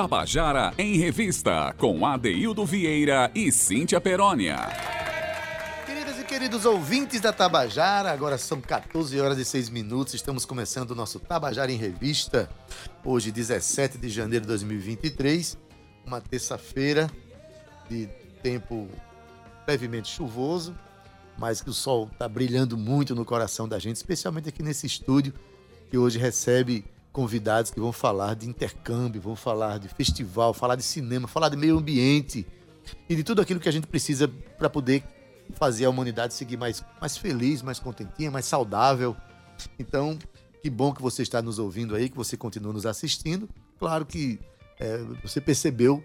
Tabajara em Revista, com Adeildo Vieira e Cíntia Perónia. Queridas e queridos ouvintes da Tabajara, agora são 14 horas e 6 minutos, estamos começando o nosso Tabajara em Revista, hoje 17 de janeiro de 2023, uma terça-feira de tempo levemente chuvoso, mas que o sol está brilhando muito no coração da gente, especialmente aqui nesse estúdio, que hoje recebe convidados que vão falar de intercâmbio, vão falar de festival, falar de cinema, falar de meio ambiente e de tudo aquilo que a gente precisa para poder fazer a humanidade seguir mais, mais feliz, mais contentinha, mais saudável. Então, que bom que você está nos ouvindo aí, que você continua nos assistindo. Claro que é, você percebeu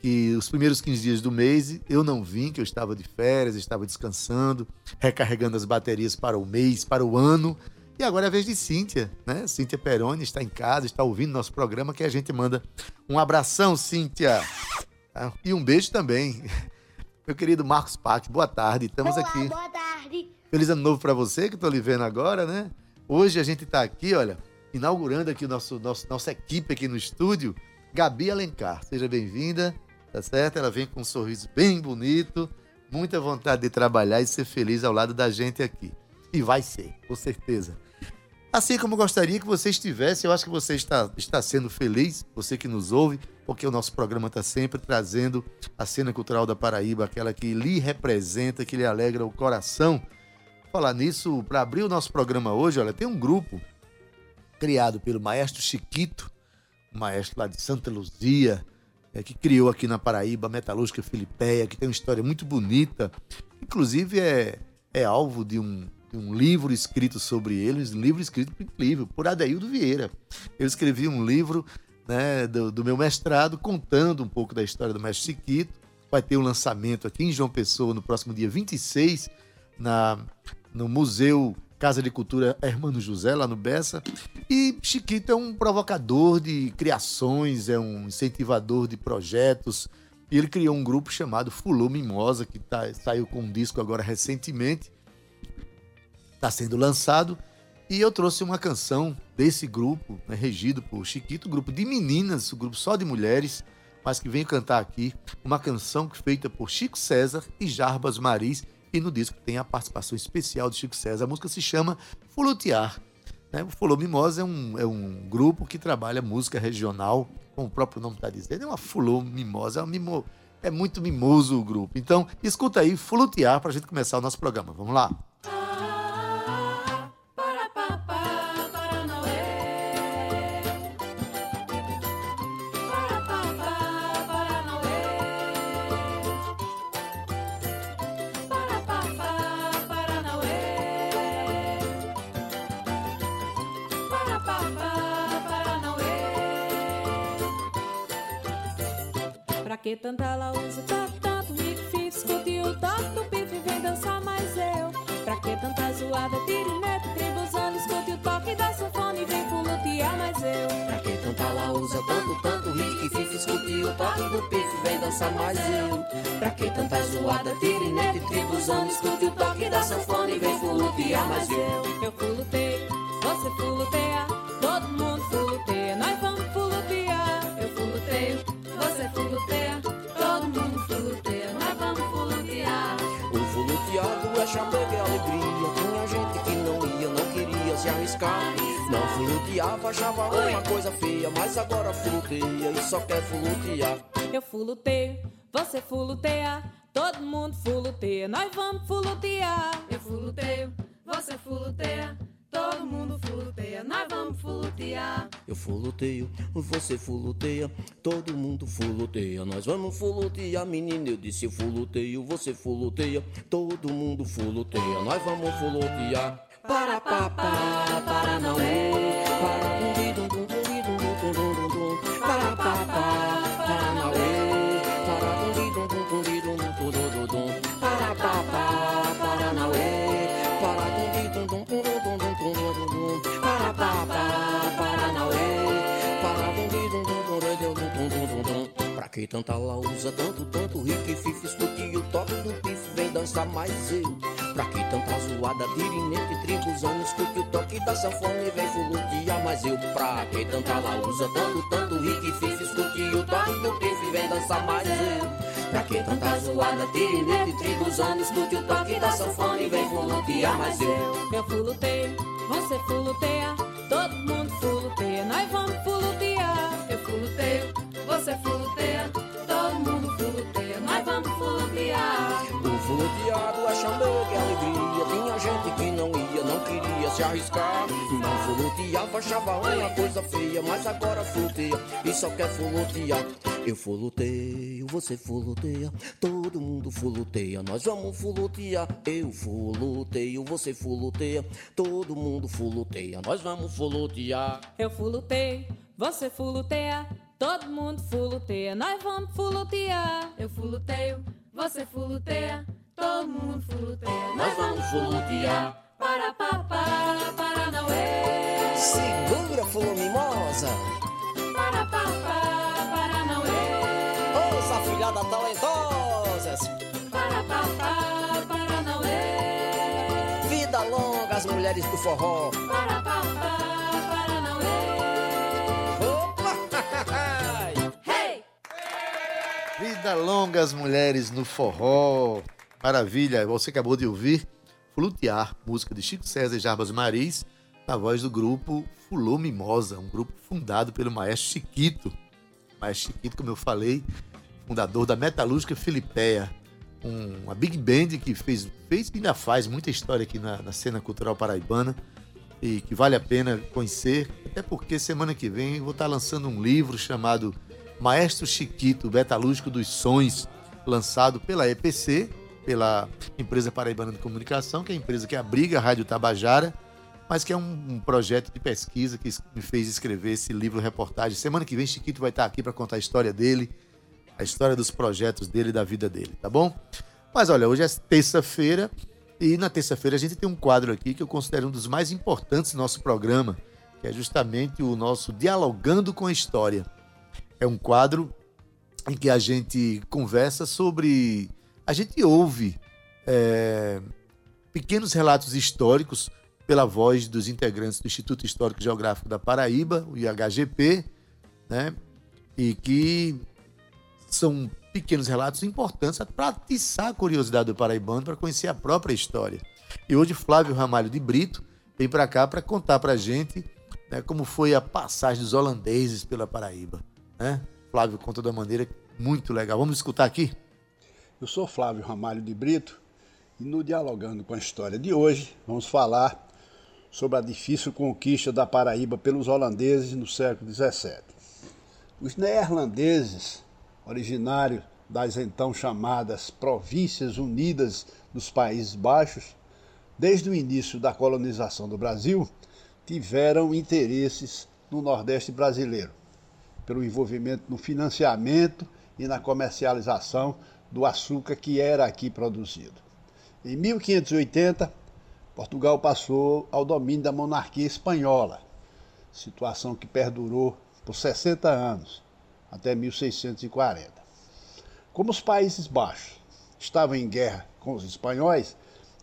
que os primeiros 15 dias do mês eu não vim, que eu estava de férias, estava descansando, recarregando as baterias para o mês, para o ano. E agora é a vez de Cíntia, né? Cíntia Peroni está em casa, está ouvindo nosso programa, que a gente manda um abração, Cíntia. Ah, e um beijo também. Meu querido Marcos Pac, boa tarde. Estamos Olá, aqui. boa tarde. Feliz ano novo para você, que estou lhe vendo agora, né? Hoje a gente está aqui, olha, inaugurando aqui o nosso, nosso, nossa equipe aqui no estúdio. Gabi Alencar, seja bem-vinda tá certo? Ela vem com um sorriso bem bonito, muita vontade de trabalhar e ser feliz ao lado da gente aqui. E vai ser, com certeza. Assim como gostaria que você estivesse, eu acho que você está, está sendo feliz, você que nos ouve, porque o nosso programa está sempre trazendo a cena cultural da Paraíba, aquela que lhe representa, que lhe alegra o coração. Falar nisso, para abrir o nosso programa hoje, olha, tem um grupo criado pelo maestro Chiquito, maestro lá de Santa Luzia, é, que criou aqui na Paraíba a Metalúrgica Filipeia, que tem uma história muito bonita. Inclusive é, é alvo de um, um livro escrito sobre ele, um livro escrito incrível, por Adeildo Vieira. Eu escrevi um livro né, do, do, meu mestrado contando um pouco da história do mestre Chiquito. Vai ter um lançamento aqui em João Pessoa no próximo dia 26, na, no Museu Casa de Cultura Hermano José, lá no Bessa. E Chiquito é um provocador de criações, é um incentivador de projetos. E ele criou um grupo chamado Fulô Mimosa, que tá, saiu com um disco agora recentemente. Está sendo lançado. E eu trouxe uma canção desse grupo, né, regido por Chiquito, grupo de meninas, um grupo só de mulheres, mas que vem cantar aqui uma canção feita por Chico César e Jarbas Maris, e no disco tem a participação especial de Chico César. A música se chama Fulutear. Né? O Fulô Mimosa é um, é um grupo que trabalha música regional, como o próprio nome está dizendo. É uma Fulô Mimosa, é, mimo, é muito mimoso o grupo. Então, escuta aí, Fulutear, para a gente começar o nosso programa. Vamos lá? Que tanta ela usa tá tanto riff, escute o toque do pife, vem dançar mais eu. Pra que tanta zoada, tirinete, tribuzando, escute o toque da sanfona e vem fulutear mais eu. Pra que tanta ela usa tanto, tanto fife, escute o toque do pife, vem dançar mais eu. Pra que tanta zoada, tirinete, tribuzando, escute o toque da sanfona e vem fulutear mais eu. Eu fuluteio, você fuluteia, arriscar. Não fuluteava, achava uma coisa feia. Mas agora fuluteia e só quer fulutear. Eu fuluteio, você fuluteia, todo mundo fuluteia, nós vamos fulutear. Eu fuluteio, você fuluteia. Todo mundo fuluteia, nós vamos fulutear. Eu fuluteio, você fuluteia, todo mundo fuluteia. Nós vamos fulutear, menina. Eu disse eu fuluteio, você fuluteia, todo mundo fuluteia. Nós vamos fulutear. Para pa pa para não é, para dum di dum dum dum dum dum. Para pa pa para não é, para dum. Para pa pa para para. Para pa pa para para dum dum. Pra que tanta lausa, tanto, tanto rico e fife, escute o toque do pife, vem dançar mais eu. Pra que tanta zoada, tirinete, tribuzão, escute o toque da sanfona e vem fulutear. Mas eu pra que tanta lausa, tanto, tanto rico e fiz, escute o toque do pife, vem dançar mais eu. Pra que tanta zoada, tirinete, tribuzando, escute o toque da sanfona e vem fulutear. Mas eu, eu fuluteio, você fuluteia, se arriscar. Não fuluteava, achava uma coisa feia, mas agora fuluteia e só quer fulutear. Eu fuluteio, você fuluteia, todo mundo fuluteia, nós vamos fulutear. Eu fuluteio, você fuluteia, todo mundo fuluteia, nós vamos fulutear. Eu fuluteio, você fuluteia, todo mundo fuluteia, nós vamos fulutear. Eu fuluteio, você fuluteia, todo mundo fuluteia, nós vamos fulutear. Para papá, Paranauê. Segura, flor mimosa. Para papá, Paranauê. Ouça, filhada talentosas. Para papá, Paranauê. Vida longa às mulheres do forró. Para papá, Paranauê. Opa! Hey! Vida longa as mulheres no forró. Maravilha, você acabou de ouvir Flutear, música de Chico César e Jarbas Maris, na voz do grupo Fulô Mimosa, um grupo fundado pelo maestro Chiquito. Maestro Chiquito, como eu falei, fundador da Metalúrgica Filipeia, um- uma big band que fez, fez e ainda faz muita história aqui na, na cena cultural paraibana e que vale a pena conhecer, até porque semana que vem vou estar lançando um livro chamado Maestro Chiquito, Metalúrgico dos Sons, lançado pela EPC, pela Empresa Paraibana de Comunicação, que é a empresa que abriga a Rádio Tabajara, mas que é um, um projeto de pesquisa que me fez escrever esse livro reportagem. Semana que vem Chiquito vai estar aqui para contar a história dele, a história dos projetos dele e da vida dele, tá bom? Mas olha, hoje é terça-feira e na terça-feira a gente tem um quadro aqui que eu considero um dos mais importantes do nosso programa, que é justamente o nosso Dialogando com a História. É um quadro em que a gente conversa sobre. A gente ouve é, pequenos relatos históricos pela voz dos integrantes do Instituto Histórico Geográfico da Paraíba, o IHGP, né? E que são pequenos relatos importantes para atiçar a curiosidade do paraibano para conhecer a própria história. E hoje Flávio Ramalho de Brito vem para cá para contar para a gente né, como foi a passagem dos holandeses pela Paraíba. Né? Flávio conta uma maneira muito legal. Vamos escutar aqui? Eu sou Flávio Ramalho de Brito e no Dialogando com a História de hoje vamos falar sobre a difícil conquista da Paraíba pelos holandeses no século XVII. Os neerlandeses, originários das então chamadas Províncias Unidas dos Países Baixos, desde o início da colonização do Brasil, tiveram interesses no Nordeste brasileiro, pelo envolvimento no financiamento e na comercialização do açúcar que era aqui produzido. Em 1580, Portugal passou ao domínio da monarquia espanhola, situação que perdurou por 60 anos, até 1640. Como os Países Baixos estavam em guerra com os espanhóis,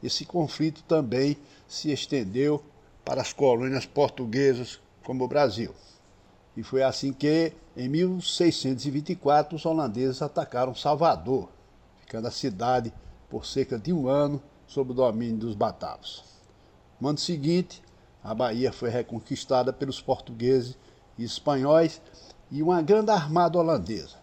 esse conflito também se estendeu para as colônias portuguesas, como o Brasil. E foi assim que, em 1624, os holandeses atacaram Salvador, ficando a cidade por cerca de um ano sob o domínio dos batavos. No ano seguinte, a Bahia foi reconquistada pelos portugueses e espanhóis e uma grande armada holandesa,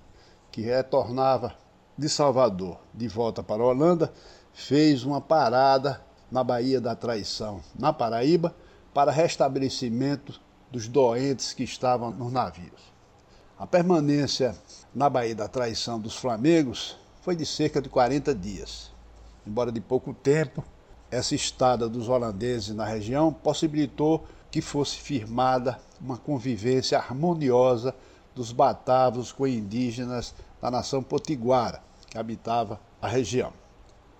que retornava de Salvador de volta para a Holanda, fez uma parada na Baía da Traição, na Paraíba, para restabelecimento dos doentes que estavam nos navios. A permanência na Baía da Traição dos Flamengos foi de cerca de 40 dias. Embora de pouco tempo, essa estada dos holandeses na região possibilitou que fosse firmada uma convivência harmoniosa dos batavos com indígenas da nação potiguara, que habitava a região.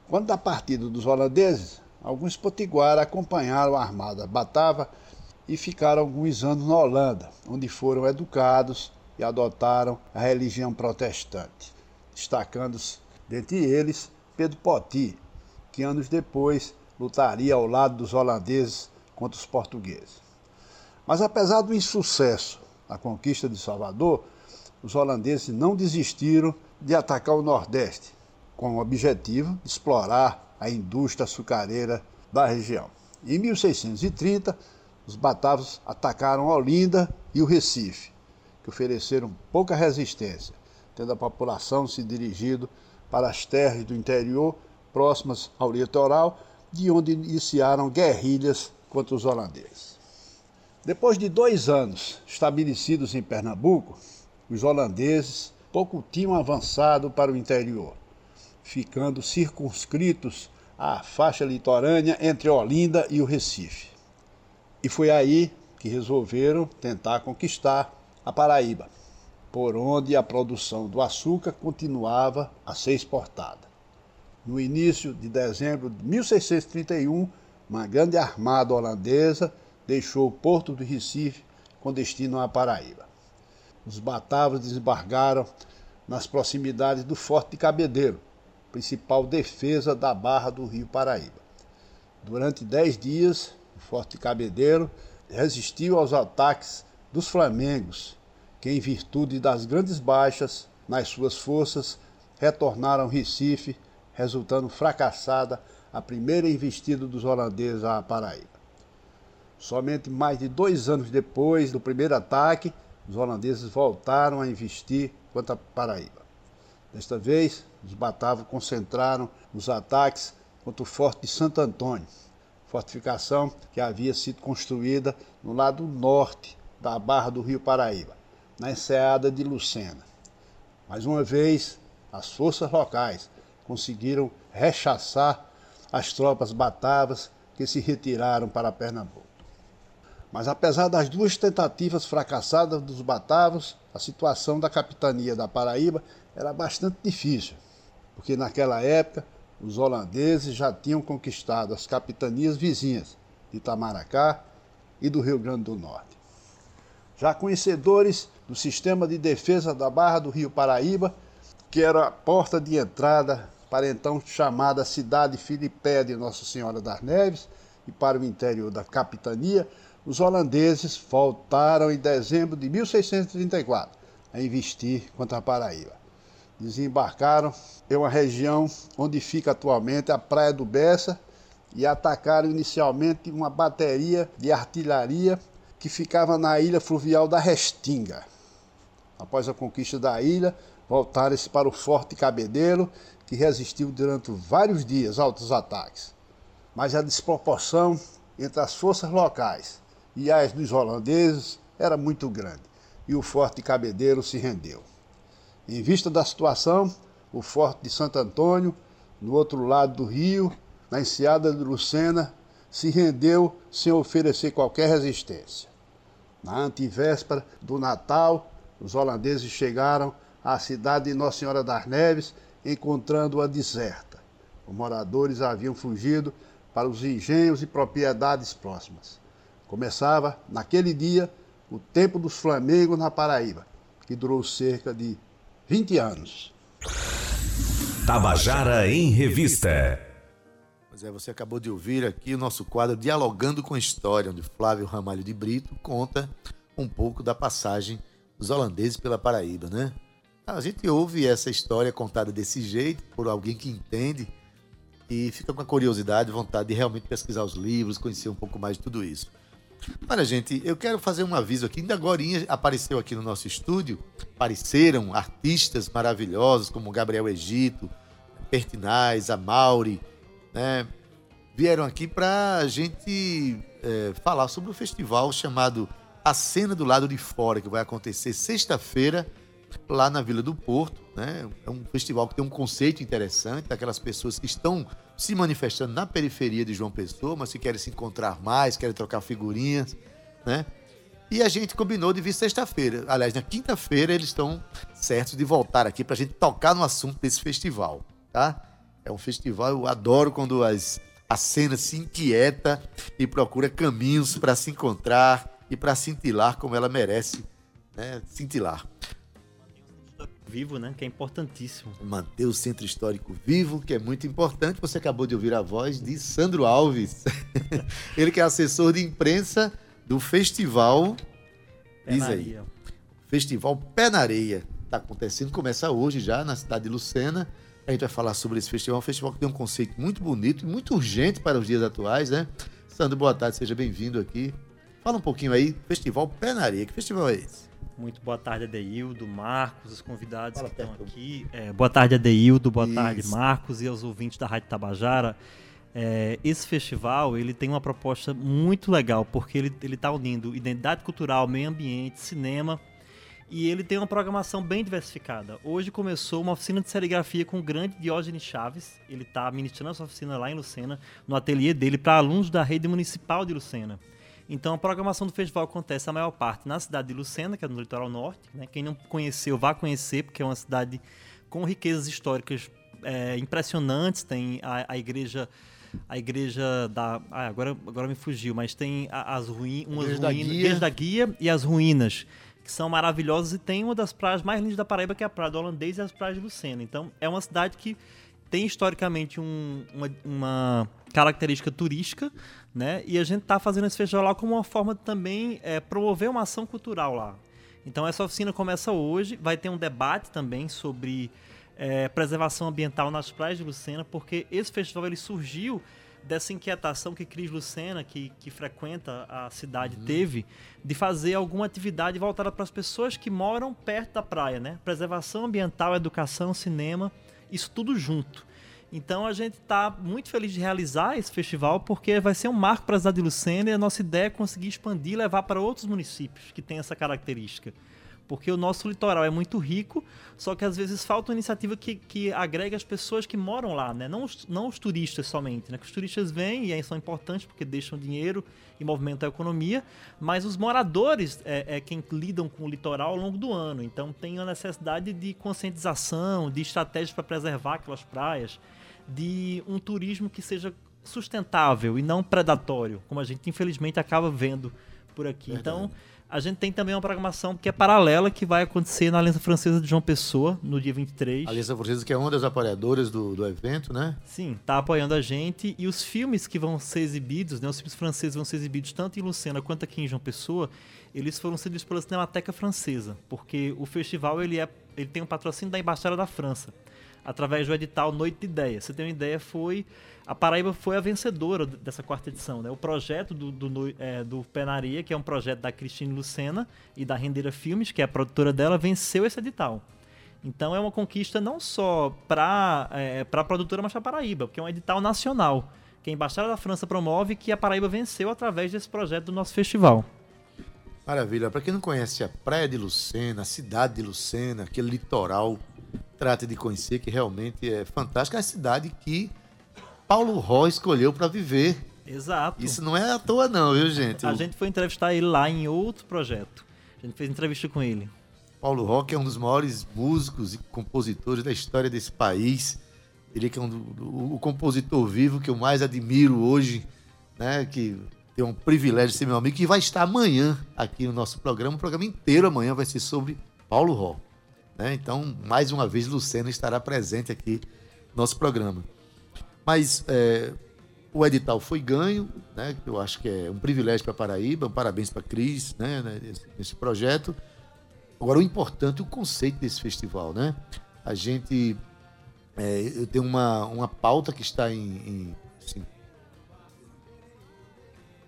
Quando da partida dos holandeses, alguns potiguara acompanharam a armada batava e ficaram alguns anos na Holanda, onde foram educados e adotaram a religião protestante, destacando-se dentre eles Pedro Poti, que anos depois lutaria ao lado dos holandeses contra os portugueses. Mas apesar do insucesso da conquista de Salvador, os holandeses não desistiram de atacar o Nordeste, com o objetivo de explorar a indústria açucareira da região. Em 1630, os batavos atacaram Olinda e o Recife, que ofereceram pouca resistência, tendo a população se dirigido para as terras do interior próximas ao litoral, de onde iniciaram guerrilhas contra os holandeses. Depois de dois anos estabelecidos em Pernambuco, os holandeses pouco tinham avançado para o interior, ficando circunscritos à faixa litorânea entre Olinda e o Recife. E foi aí que resolveram tentar conquistar a Paraíba, por onde a produção do açúcar continuava a ser exportada. No início de dezembro de 1631, uma grande armada holandesa deixou o porto do Recife com destino à Paraíba. Os batavos desembargaram nas proximidades do Forte de Cabedeiro, principal defesa da barra do Rio Paraíba. Durante dez dias, o Forte de Cabedeiro resistiu aos ataques dos flamengos, que, em virtude das grandes baixas nas suas forças, retornaram Recife, resultando fracassada a primeira investida dos holandeses à Paraíba. Somente mais de dois anos depois do primeiro ataque, os holandeses voltaram a investir contra a Paraíba. Desta vez, os batavos concentraram os ataques contra o Forte de Santo Antônio, fortificação que havia sido construída no lado norte da barra do Rio Paraíba, na enseada de Lucena. Mais uma vez, as forças locais conseguiram rechaçar as tropas batavas que se retiraram para Pernambuco. Mas apesar das duas tentativas fracassadas dos batavos, a situação da capitania da Paraíba era bastante difícil, porque naquela época os holandeses já tinham conquistado as capitanias vizinhas de Itamaracá e do Rio Grande do Norte. Já conhecedores do sistema de defesa da Barra do Rio Paraíba, que era a porta de entrada para então chamada cidade filipé de Nossa Senhora das Neves e para o interior da capitania, os holandeses voltaram em dezembro de 1634 a investir contra a Paraíba. Desembarcaram em uma região onde fica atualmente a Praia do Bessa e atacaram inicialmente uma bateria de artilharia que ficava na ilha fluvial da Restinga. Após a conquista da ilha, voltaram-se para o Forte Cabedeiro, que resistiu durante vários dias aos ataques. Mas a desproporção entre as forças locais e as dos holandeses era muito grande, e o Forte Cabedeiro se rendeu. Em vista da situação, o Forte de Santo Antônio, no outro lado do rio, na enseada de Lucena, se rendeu sem oferecer qualquer resistência. Na antivéspera do Natal, os holandeses chegaram à cidade de Nossa Senhora das Neves, encontrando-a deserta. Os moradores haviam fugido para os engenhos e propriedades próximas. Começava, naquele dia, o tempo dos Flamengos na Paraíba, que durou cerca de 20 anos. Tabajara em Revista. Pois é, você acabou de ouvir aqui o nosso quadro Dialogando com a História, onde Flávio Ramalho de Brito conta um pouco da passagem dos holandeses pela Paraíba, né? A gente ouve essa história contada desse jeito por alguém que entende e fica com a curiosidade, vontade de realmente pesquisar os livros, conhecer um pouco mais de tudo isso. Olha, gente, eu quero fazer um aviso aqui. Ainda agora apareceu aqui no nosso estúdio, apareceram artistas maravilhosos como Gabriel Egito, Pertinaz, Amauri, né? Vieram aqui para a gente é, falar sobre o festival chamado A Cena do Lado de Fora, que vai acontecer sexta-feira lá na Vila do Porto. Né? É um festival que tem um conceito interessante, daquelas pessoas que estão se manifestando na periferia de João Pessoa, mas que querem se encontrar mais, querem trocar figurinhas, né? E a gente combinou de vir sexta-feira. Aliás, na quinta-feira eles estão certos de voltar aqui para a gente tocar no assunto desse festival, tá? É um festival, eu adoro quando as, a cena se inquieta e procura caminhos para se encontrar e para cintilar como ela merece né? cintilar. vivo, né? Que é importantíssimo. Manter o centro histórico vivo, que é muito importante. Você acabou de ouvir a voz de Sandro Alves. Ele que é assessor de imprensa do festival. Diz aí. Festival Pé na Areia. Está acontecendo, começa hoje já na cidade de Lucena. A gente vai falar sobre esse festival, um festival que tem um conceito muito bonito e muito urgente para os dias atuais, né? Sandro, boa tarde, seja bem-vindo aqui. Fala um pouquinho aí, Festival Pé na Areia. Que festival é esse? Muito boa tarde, Adeildo, Marcos, os convidados Fala que estão aqui. É, boa tarde, Adeildo, boa Isso. tarde, Marcos e aos ouvintes da Rádio Tabajara. É, esse festival ele tem uma proposta muito legal, porque ele está unindo identidade cultural, meio ambiente, cinema, e ele tem uma programação bem diversificada. Hoje começou uma oficina de serigrafia com o grande Diógenes Chaves. Ele está ministrando essa oficina lá em Lucena, no ateliê dele, para alunos da rede municipal de Lucena. Então a programação do festival acontece a maior parte na cidade de Lucena, que é no litoral norte. né? Quem não conheceu, vá conhecer, porque é uma cidade com riquezas históricas é, impressionantes. Tem a, a igreja. A igreja da. Ah, agora, agora me fugiu, mas tem as ruínas. Umas Igreja da ruínas. Guia. Igreja da Guia e as ruínas, que são maravilhosas e tem uma das praias mais lindas da Paraíba, que é a Praia do Holandês e as praias de Lucena. Então, é uma cidade que tem historicamente um- uma, uma característica turística, né? E a gente está fazendo esse festival lá como uma forma de também é, promover uma ação cultural lá. Então essa oficina começa hoje, vai ter um debate também sobre é, preservação ambiental nas praias de Lucena, porque esse festival ele surgiu dessa inquietação que Cris Lucena, que, que frequenta a cidade, teve, de fazer alguma atividade voltada para as pessoas que moram perto da praia, né? Preservação ambiental, educação, cinema, isso tudo junto. Então a gente está muito feliz de realizar esse festival porque vai ser um marco para a cidade de Lucena e a nossa ideia é conseguir expandir e levar para outros municípios que têm essa característica. Porque o nosso litoral é muito rico, só que às vezes falta uma iniciativa que, que agregue as pessoas que moram lá, né? não, os, não os turistas somente. Né? Que os turistas vêm e aí são importantes porque deixam dinheiro e movimentam a economia, mas os moradores é, é quem lidam com o litoral ao longo do ano. Então tem a necessidade de conscientização, de estratégias para preservar aquelas praias, de um turismo que seja sustentável e não predatório, como a gente infelizmente acaba vendo por aqui. Então, a gente tem também uma programação que é paralela, que vai acontecer na Aliança Francesa de João Pessoa, no dia 23. A Aliança Francesa, que é uma das apoiadoras do, do evento, né? Sim, tá apoiando a gente. E os filmes que vão ser exibidos, né, os filmes franceses vão ser exibidos tanto em Lucena quanto aqui em João Pessoa, eles foram exibidos pela Cinemateca Francesa, porque o festival ele, é, ele tem um patrocínio da Embaixada da França, através do edital Noite de Ideia. Você tem uma ideia, foi a Paraíba foi a vencedora dessa quarta edição. Né? O projeto do, do, é, do Penaria, que é um projeto da Cristine Lucena e da Rendeira Filmes, que é a produtora dela, venceu esse edital. Então é uma conquista não só para é, a produtora, mas para a Paraíba, porque é um edital nacional, que a Embaixada da França promove que a Paraíba venceu através desse projeto do nosso festival. Maravilha. Para quem não conhece a Praia de Lucena, a cidade de Lucena, aquele litoral, trate de conhecer que realmente é fantástico. É a cidade que Paulo Ró escolheu para viver. Exato. Isso não é à toa não, viu, gente? A gente foi entrevistar ele lá em outro projeto. A gente fez entrevista com ele. Paulo Ró que é um dos maiores músicos e compositores da história desse país. Ele que é um do, o compositor vivo que eu mais admiro hoje, né? Que tem um privilégio de ser meu amigo, que vai estar amanhã aqui no nosso programa. O programa inteiro amanhã vai ser sobre Paulo Ró. Né? Então, mais uma vez, Lucena estará presente aqui no nosso programa. Mas é, o edital foi ganho, né? Eu acho que é um privilégio para Paraíba. Parabéns para Cris, né? né, Nesse, projeto. Agora, o importante é o conceito desse festival, né? A gente. é, eu tenho uma, uma pauta que está em. em assim,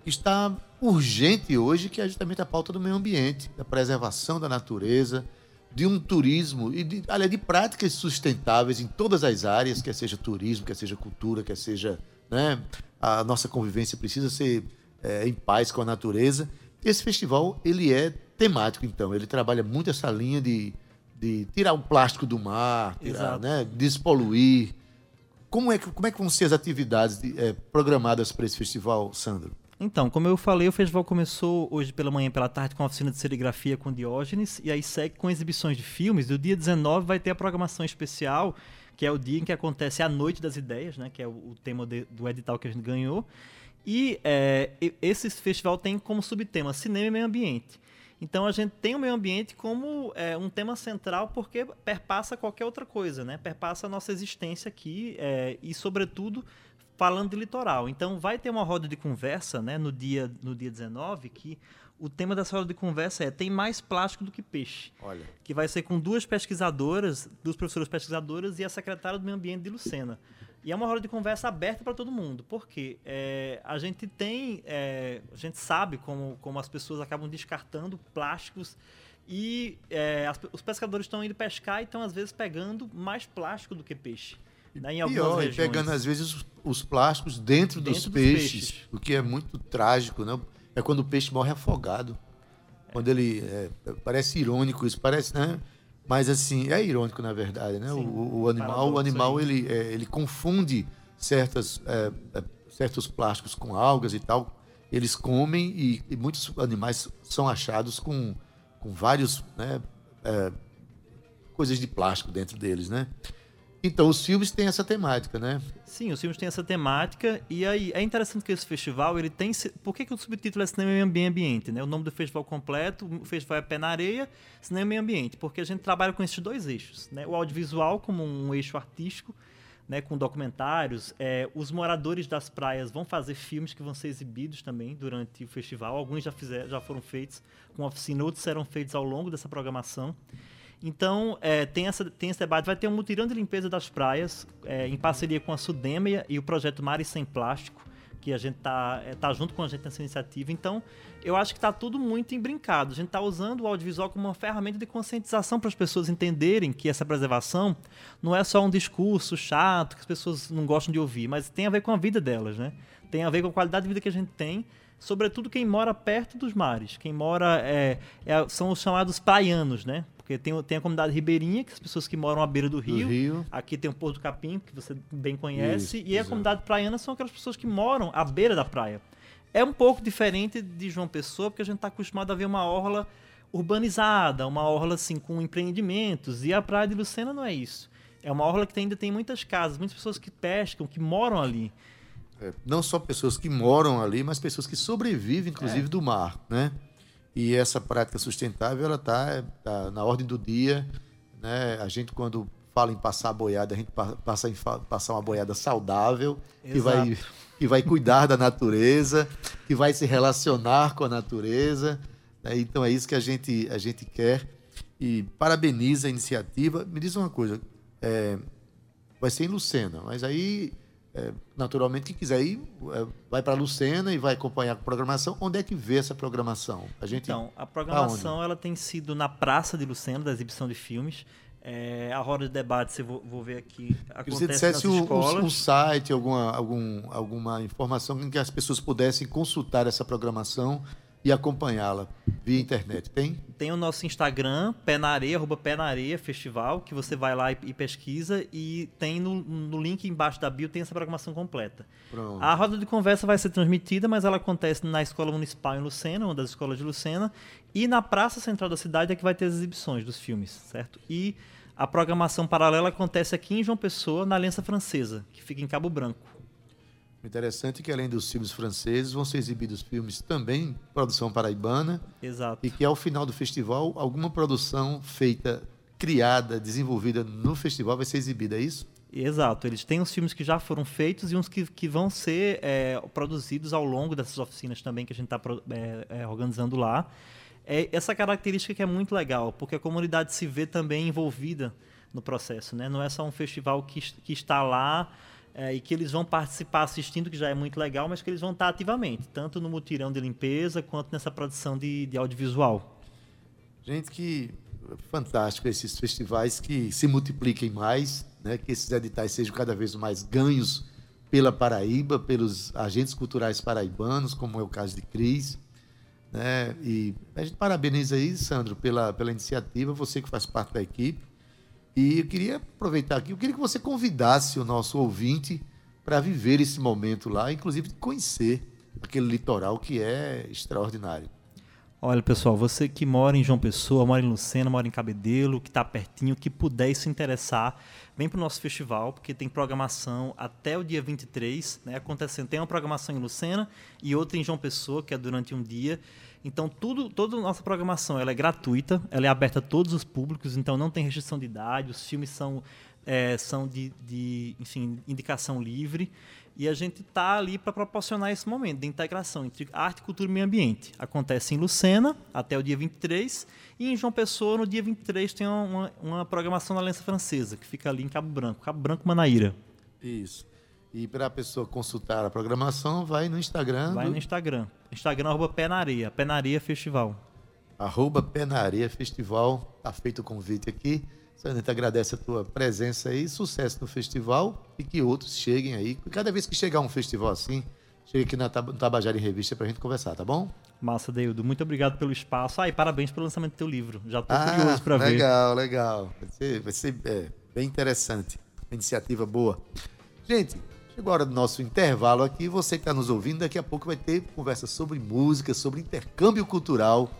está urgente hoje, que é justamente a pauta do meio ambiente, da preservação da natureza, de um turismo e de, aliás, de práticas sustentáveis em todas as áreas, quer seja turismo, quer seja cultura, quer seja. Né, a nossa convivência precisa ser é, em paz com a natureza. Esse festival ele é temático, então. Ele trabalha muito essa linha de, de tirar o plástico do mar, tirar, né, despoluir. Como é, que, como é que vão ser as atividades de- é, programadas para esse festival, Sandro? Então, como eu falei, o festival começou hoje pela manhã pela tarde com a oficina de serigrafia com Diógenes, e aí segue com exibições de filmes. E o dia 19 vai ter a programação especial, que é o dia em que acontece a Noite das Ideias, né, que é o, o tema de- do edital que a gente ganhou. E é, esse festival tem como subtema cinema e meio ambiente. Então a gente tem o meio ambiente como é, um tema central porque perpassa qualquer outra coisa, né? Perpassa a nossa existência aqui é, e, sobretudo, falando de litoral. Então vai ter uma roda de conversa, né, no dia no dia 19 que o tema dessa roda de conversa é tem mais plástico do que peixe. Olha. Que vai ser com duas pesquisadoras, duas professoras pesquisadoras e a secretária do meio ambiente de Lucena. E é uma roda de conversa aberta para todo mundo, porque é, a gente tem, é, a gente sabe como, como as pessoas acabam descartando plásticos e é, as- os pescadores estão indo pescar e estão às vezes pegando mais plástico do que peixe. Né, em Pior, e regiões. pegando às vezes os, os plásticos dentro, dos, Dentro dos peixes, peixes. o que é muito trágico, né? É quando o peixe morre afogado. Quando ele. é, parece irônico isso, parece, né? Mas assim, é irônico na verdade, né? Sim, o, o animal, o animal aí. ele, é, ele confunde certas, é, é, certos plásticos com algas e tal. Eles comem e, e muitos animais são achados com, com vários né, é, coisas de plástico dentro deles, né? Então, os filmes têm essa temática, né? Sim, os filmes têm essa temática e aí é interessante que esse festival ele tem por que, que o subtítulo é Cinema e Meio Ambiente, né? O nome do festival completo, o festival é Pé na Areia, Cinema e Meio Ambiente, porque a gente trabalha com esses dois eixos, né? O audiovisual como um eixo artístico, né? Com documentários, é, os moradores das praias vão fazer filmes que vão ser exibidos também durante o festival. Alguns já fizeram, já foram feitos com oficina, outros serão feitos ao longo dessa programação. Então, é, tem, essa, tem esse debate. Vai ter um mutirão de limpeza das praias, é, em parceria com a Sudêmia e o projeto Mares Sem Plástico, que a gente tá, é, tá junto com a gente nessa iniciativa. Então, eu acho que está tudo muito embrincado. A gente está usando o audiovisual como uma ferramenta de conscientização para as pessoas entenderem que essa preservação não é só um discurso chato que as pessoas não gostam de ouvir, mas tem a ver com a vida delas, né? Tem a ver com a qualidade de vida que a gente tem, sobretudo quem mora perto dos mares. Quem mora é, é- são os chamados praianos, né? Porque tem, tem a comunidade ribeirinha, que são as pessoas que moram à beira do rio. Rio. Aqui tem o Porto do Capim, que você bem conhece. Isso, e a exato. comunidade praiana são aquelas pessoas que moram à beira da praia. É um pouco diferente de João Pessoa, porque a gente está acostumado a ver uma orla urbanizada, uma orla assim com empreendimentos. E a praia de Lucena não é isso. É uma orla que ainda tem muitas casas, muitas pessoas que pescam, que moram ali. É, não só pessoas que moram ali, mas pessoas que sobrevivem, É. inclusive, do mar, né? E essa prática sustentável, ela está na ordem do dia, né? A gente, quando fala em passar a boiada, a gente pa- passa em passar uma boiada saudável, que vai, que vai cuidar da natureza, que vai se relacionar com a natureza. né? Então, é isso que a gente, a gente quer. E parabeniza a iniciativa. Me diz uma coisa, é, vai ser em Lucena, mas aí, é, naturalmente, quem quiser ir, é, vai para Lucena e vai acompanhar a programação. Onde é que vê essa programação? A gente, Então, a programação ela tem sido na Praça de Lucena, da exibição de filmes. É, a roda de debate, se eu vou, vou ver aqui, que você acontece dissesse nas escolas. um- um site, alguma, algum, alguma informação em que as pessoas pudessem consultar essa programação e acompanhá-la via internet. Tem? Tem o nosso Instagram, Pé na Areia, arroba Pé na Areia Festival, que você vai lá e, e pesquisa, e tem no, no link embaixo da bio, tem essa programação completa. Pronto. A roda de conversa vai ser transmitida, mas ela acontece na Escola Municipal em Lucena, uma das escolas de Lucena, e na Praça Central da cidade é que vai ter as exibições dos filmes, certo? E a programação paralela acontece aqui em João Pessoa, na Aliança Francesa, que fica em Cabo Branco. Interessante é que, além dos filmes franceses, vão ser exibidos filmes também, produção paraibana, Exato. e que ao final do festival, alguma produção feita, criada, desenvolvida no festival vai ser exibida, é isso? Exato, eles têm os filmes que já foram feitos e uns que, que vão ser é, produzidos ao longo dessas oficinas também que a gente está organizando lá. É essa característica que é muito legal, porque a comunidade se vê também envolvida no processo, né? Não é só um festival que, que está lá é, e que eles vão participar assistindo, que já é muito legal, mas que eles vão estar ativamente, tanto no mutirão de limpeza quanto nessa produção de, de audiovisual. Gente, que fantástico esses festivais que se multipliquem mais, né? que esses editais sejam cada vez mais ganhos pela Paraíba, pelos agentes culturais paraibanos, como é o caso de Cris. Né? E a gente parabeniza aí, Sandro, pela, pela iniciativa, você que faz parte da equipe. E eu queria aproveitar aqui, eu queria que você convidasse o nosso ouvinte para viver esse momento lá, inclusive conhecer aquele litoral que é extraordinário. Olha, pessoal, você que mora em João Pessoa, mora em Lucena, mora em Cabedelo, que está pertinho, que puder se interessar, vem para o nosso festival, porque tem programação até o dia 23, né, acontecendo. Tem uma programação em Lucena e outra em João Pessoa, que é durante um dia. Então, tudo, toda a nossa programação ela é gratuita, ela é aberta a todos os públicos, então não tem restrição de idade, os filmes são, é, são de, de, enfim, indicação livre. E a gente está ali para proporcionar esse momento de integração entre arte, cultura e meio ambiente. Acontece em Lucena, até o dia 23, e em João Pessoa, no dia 23, tem uma, uma programação na Aliança Francesa, que fica ali em Cabo Branco, Cabo Branco Manaíra. Isso. E para a pessoa consultar a programação, vai no Instagram. Vai do... no Instagram. Instagram arroba Pé na Areia, Pé na Areia Festival. Arroba Pé na Areia Festival. Tá feito o convite aqui. A gente agradece a tua presença aí, sucesso no festival e que outros cheguem aí. Cada vez que chegar um festival assim, chegue aqui na Tabajara em Revista pra gente conversar, tá bom? Massa, Deildo. Muito obrigado pelo espaço. Ah, e parabéns pelo lançamento do teu livro. Já tô ah, curioso para ver. Legal, legal. Vai ser, vai ser é, bem interessante. Iniciativa boa. Gente, chegou a hora do nosso intervalo aqui. Você que está nos ouvindo, daqui a pouco vai ter conversa sobre música, sobre intercâmbio cultural.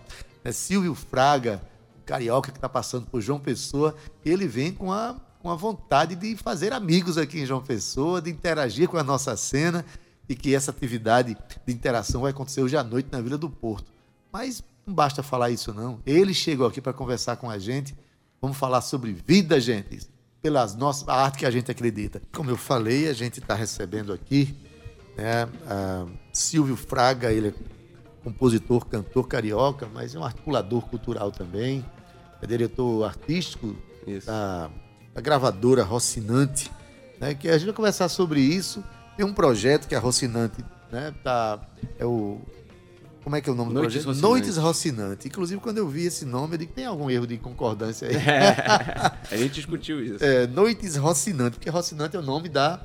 É, Silvio Fraga carioca que está passando por João Pessoa, ele vem com a, com a vontade de fazer amigos aqui em João Pessoa, de interagir com a nossa cena e que essa atividade de interação vai acontecer hoje à noite na Vila do Porto. Mas não basta falar isso, não. Ele chegou aqui para conversar com a gente. Vamos falar sobre vida, gente, pelas nossas, a arte que a gente acredita. Como eu falei, a gente está recebendo aqui né, Silvio Fraga, ele é compositor, cantor carioca, mas é um articulador cultural também é diretor artístico da, da, gravadora Rocinante, né, que a gente vai conversar sobre isso. Tem um projeto que a Rocinante né, tá, é o como é que é o nome Noites do projeto? Rocinante. Noites Rocinante. Inclusive, quando eu vi esse nome, eu digo tem algum erro de concordância aí. É, a gente discutiu isso. É, Noites Rocinante, porque Rocinante é o nome da,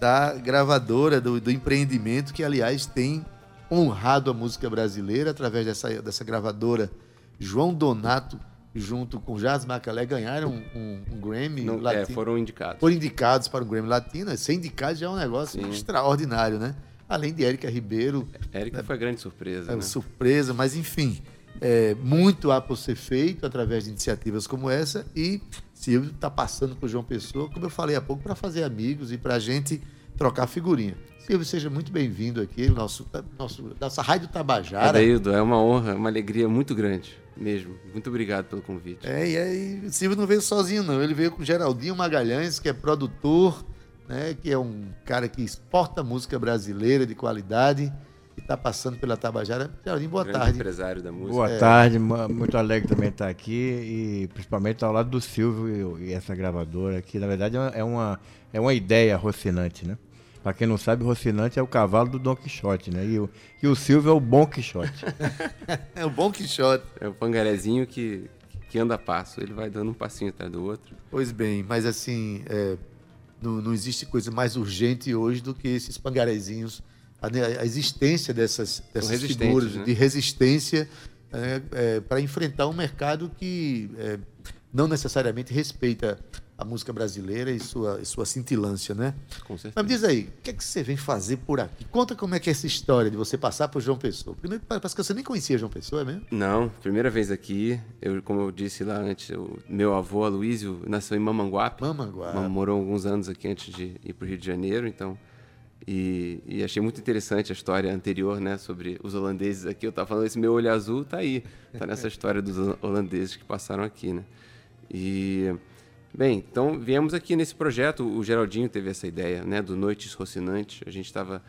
da gravadora, do, do empreendimento, que, aliás, tem honrado a música brasileira através dessa, dessa gravadora João Donato junto com Jazz Macalé, ganharam um, um Grammy Não, latino. É, foram indicados. Foram indicados para o Grammy Latino. Ser indicado já é um negócio Sim. extraordinário, né? Além de Érica Ribeiro. Érica né? foi grande surpresa. É, né? Surpresa, mas enfim. É, muito há por ser feito através de iniciativas como essa e Silvio está passando por João Pessoa, como eu falei há pouco, para fazer amigos e para a gente trocar figurinha. Silvio, seja muito bem-vindo aqui, nosso, nosso, nossa Rádio Tabajara. Adaildo, é uma honra, uma alegria muito grande mesmo. Muito obrigado pelo convite. É, e aí o Silvio não veio sozinho, não. Ele veio com Geraldinho Magalhães, que é produtor, né, que é um cara que exporta música brasileira de qualidade e está passando pela Tabajara. Geraldinho, boa Grande tarde. empresário da música. Boa é. tarde, muito alegre também estar aqui e principalmente ao lado do Silvio e, essa gravadora, que na verdade é uma, é uma ideia rocinante, né? Para quem não sabe, Rocinante é o cavalo do Don Quixote, né? E o, e o Silvio é o Bom Quixote. é o Bom Quixote. É o pangarezinho que, que anda a passo, ele vai dando um passinho atrás do outro. Pois bem, mas assim, é, não, não existe coisa mais urgente hoje do que esses pangarezinhos, a, a existência dessas, dessas figuras né? de resistência é, é, para enfrentar um mercado que é, não necessariamente respeita a música brasileira e sua, e sua cintilância, né? Com certeza. Mas me diz aí, o que é que você vem fazer por aqui? Conta como é que é essa história de você passar por João Pessoa. Primeiro, parece que você nem conhecia João Pessoa, é mesmo? Não, primeira vez aqui. Eu, como eu disse lá antes, o meu avô, Aloysio, nasceu em Mamanguape. Mamanguape. Morou alguns anos aqui antes de ir para o Rio de Janeiro, então... E, e, achei muito interessante a história anterior, né, sobre os holandeses aqui. Eu estava falando, esse meu olho azul tá aí, tá nessa história dos holandeses que passaram aqui, né? E Bem, então viemos aqui nesse projeto, o Geraldinho teve essa ideia, né, do Noites Rocinantes. A gente estava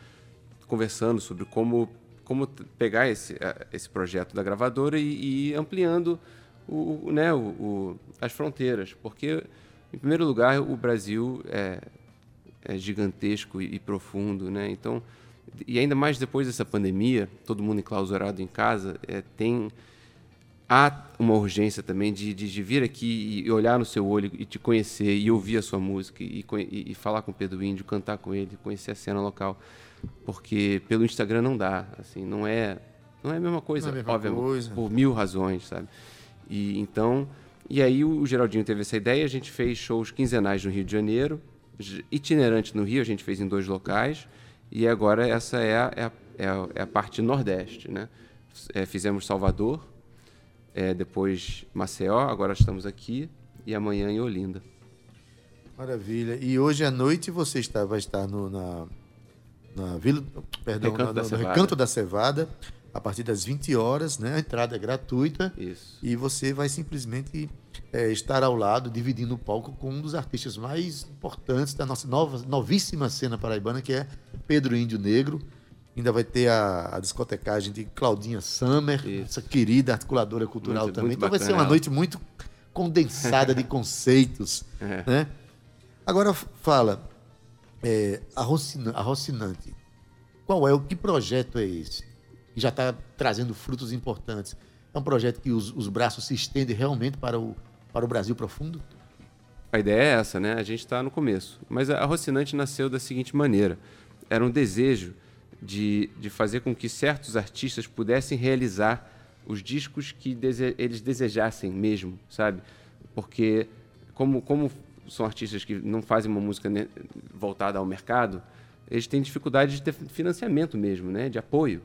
conversando sobre como como pegar esse esse projeto da gravadora e, e ir ampliando o, né, o, o, as fronteiras, porque em primeiro lugar o Brasil é, é gigantesco e, e profundo, né? Então e ainda mais depois dessa pandemia, todo mundo enclausurado em casa, é, tem há uma urgência também de, de, de, vir aqui e olhar no seu olho e te conhecer e ouvir a sua música e, e, e, falar com o Pedro Índio, cantar com ele, conhecer a cena local, porque pelo Instagram não dá, assim, não é não é a mesma coisa, é obviamente, por mil razões, sabe? E então e aí o Geraldinho teve essa ideia, a gente fez shows quinzenais no Rio de Janeiro, itinerante no Rio, a gente fez em dois locais e agora essa é a, é a, é a, é parte nordeste, né? é, fizemos Salvador, é, depois Maceió, agora estamos aqui e amanhã em Olinda. Maravilha. E hoje à noite você está, vai estar no, na, na Vila. Perdão, Recanto na- da no Cevada. Recanto da Cevada, a partir das 20 horas, né? A entrada é gratuita. Isso. E você vai simplesmente é, estar ao lado, dividindo o palco com um dos artistas mais importantes da nossa nova, novíssima cena paraibana, que é Pedro Índio Negro. Ainda vai ter a, a discotecagem de Claudinha Summer, Isso. essa querida articuladora cultural Muito- também. muito então vai ser uma noite muito condensada de conceitos. É. Né? Agora fala, é, a, Rocina- a Rocinante, qual é o que projeto é esse? Que já está trazendo frutos importantes. É um projeto que os, os braços se estendem realmente para o, para o Brasil profundo? A ideia é essa, né? A gente está no começo. Mas a Rocinante nasceu da seguinte maneira: era um desejo de, de fazer com que certos artistas pudessem realizar os discos que dese- eles desejassem mesmo, sabe? Porque, como, como são artistas que não fazem uma música voltada ao mercado, eles têm dificuldade de ter financiamento mesmo, né? De apoio.